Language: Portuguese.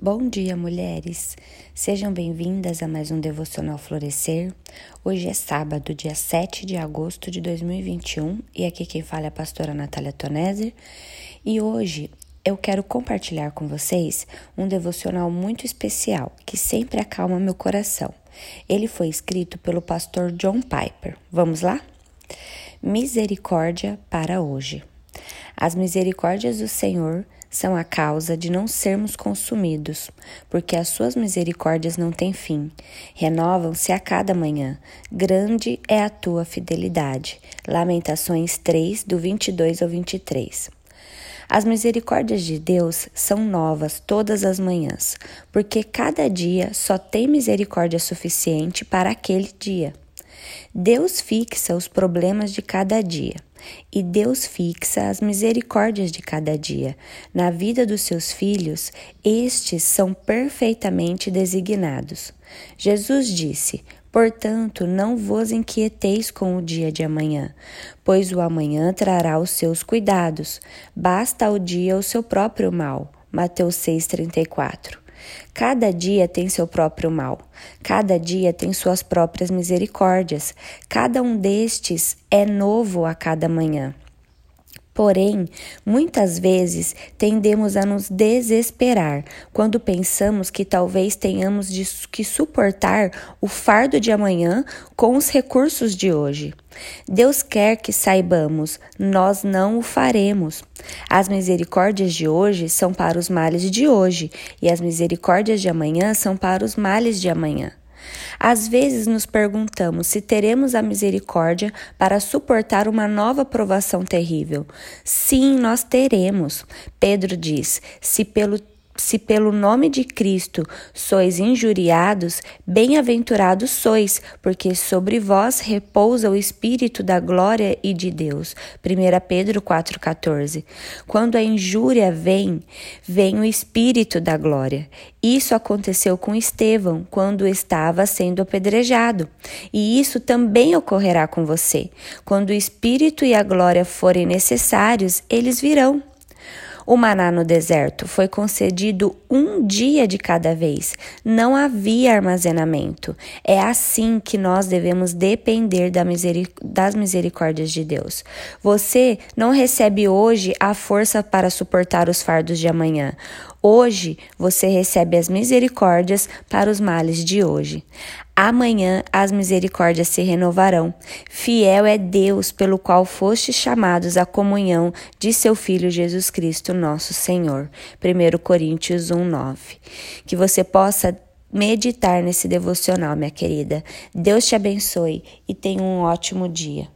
Bom dia, mulheres! Sejam bem-vindas a mais um Devocional Florescer. Hoje é sábado, dia 7 de agosto de 2021 e aqui quem fala é a pastora Natália Toneser. E hoje eu quero compartilhar com vocês um devocional muito especial que sempre acalma meu coração. Ele foi escrito pelo pastor John Piper. Vamos lá? Misericórdia para hoje. As misericórdias do Senhor são a causa de não sermos consumidos, porque as suas misericórdias não têm fim, renovam-se a cada manhã. Grande é a tua fidelidade. Lamentações 3, do 22 ao 23. As misericórdias de Deus são novas todas as manhãs, porque cada dia só tem misericórdia suficiente para aquele dia. Deus fixa os problemas de cada dia e Deus fixa as misericórdias de cada dia. Na vida dos seus filhos, estes são perfeitamente designados. Jesus disse: Portanto, não vos inquieteis com o dia de amanhã, pois o amanhã trará os seus cuidados. Basta ao dia o seu próprio mal. Mateus 6,34 Cada dia tem seu próprio mal, cada dia tem suas próprias misericórdias, cada um destes é novo a cada manhã. Porém, muitas vezes tendemos a nos desesperar quando pensamos que talvez tenhamos que suportar o fardo de amanhã com os recursos de hoje. Deus quer que saibamos, nós não o faremos. As misericórdias de hoje são para os males de hoje, e as misericórdias de amanhã são para os males de amanhã. Às vezes nos perguntamos se teremos a misericórdia para suportar uma nova provação terrível. Sim, nós teremos. Pedro diz: se pelo se pelo nome de Cristo sois injuriados, bem-aventurados sois, porque sobre vós repousa o Espírito da glória e de Deus. 1 Pedro 4,14. Quando a injúria vem, vem o Espírito da glória. Isso aconteceu com Estevão quando estava sendo apedrejado. E isso também ocorrerá com você. Quando o Espírito e a glória forem necessários, eles virão. O maná no deserto foi concedido um dia de cada vez. Não havia armazenamento. É assim que nós devemos depender das misericórdias de Deus. Você não recebe hoje a força para suportar os fardos de amanhã. Hoje você recebe as misericórdias para os males de hoje. Amanhã as misericórdias se renovarão. Fiel é Deus pelo qual fostes chamados à comunhão de seu Filho Jesus Cristo, nosso Senhor. 1 Coríntios 1, 9. Que você possa meditar nesse devocional, minha querida. Deus te abençoe e tenha um ótimo dia.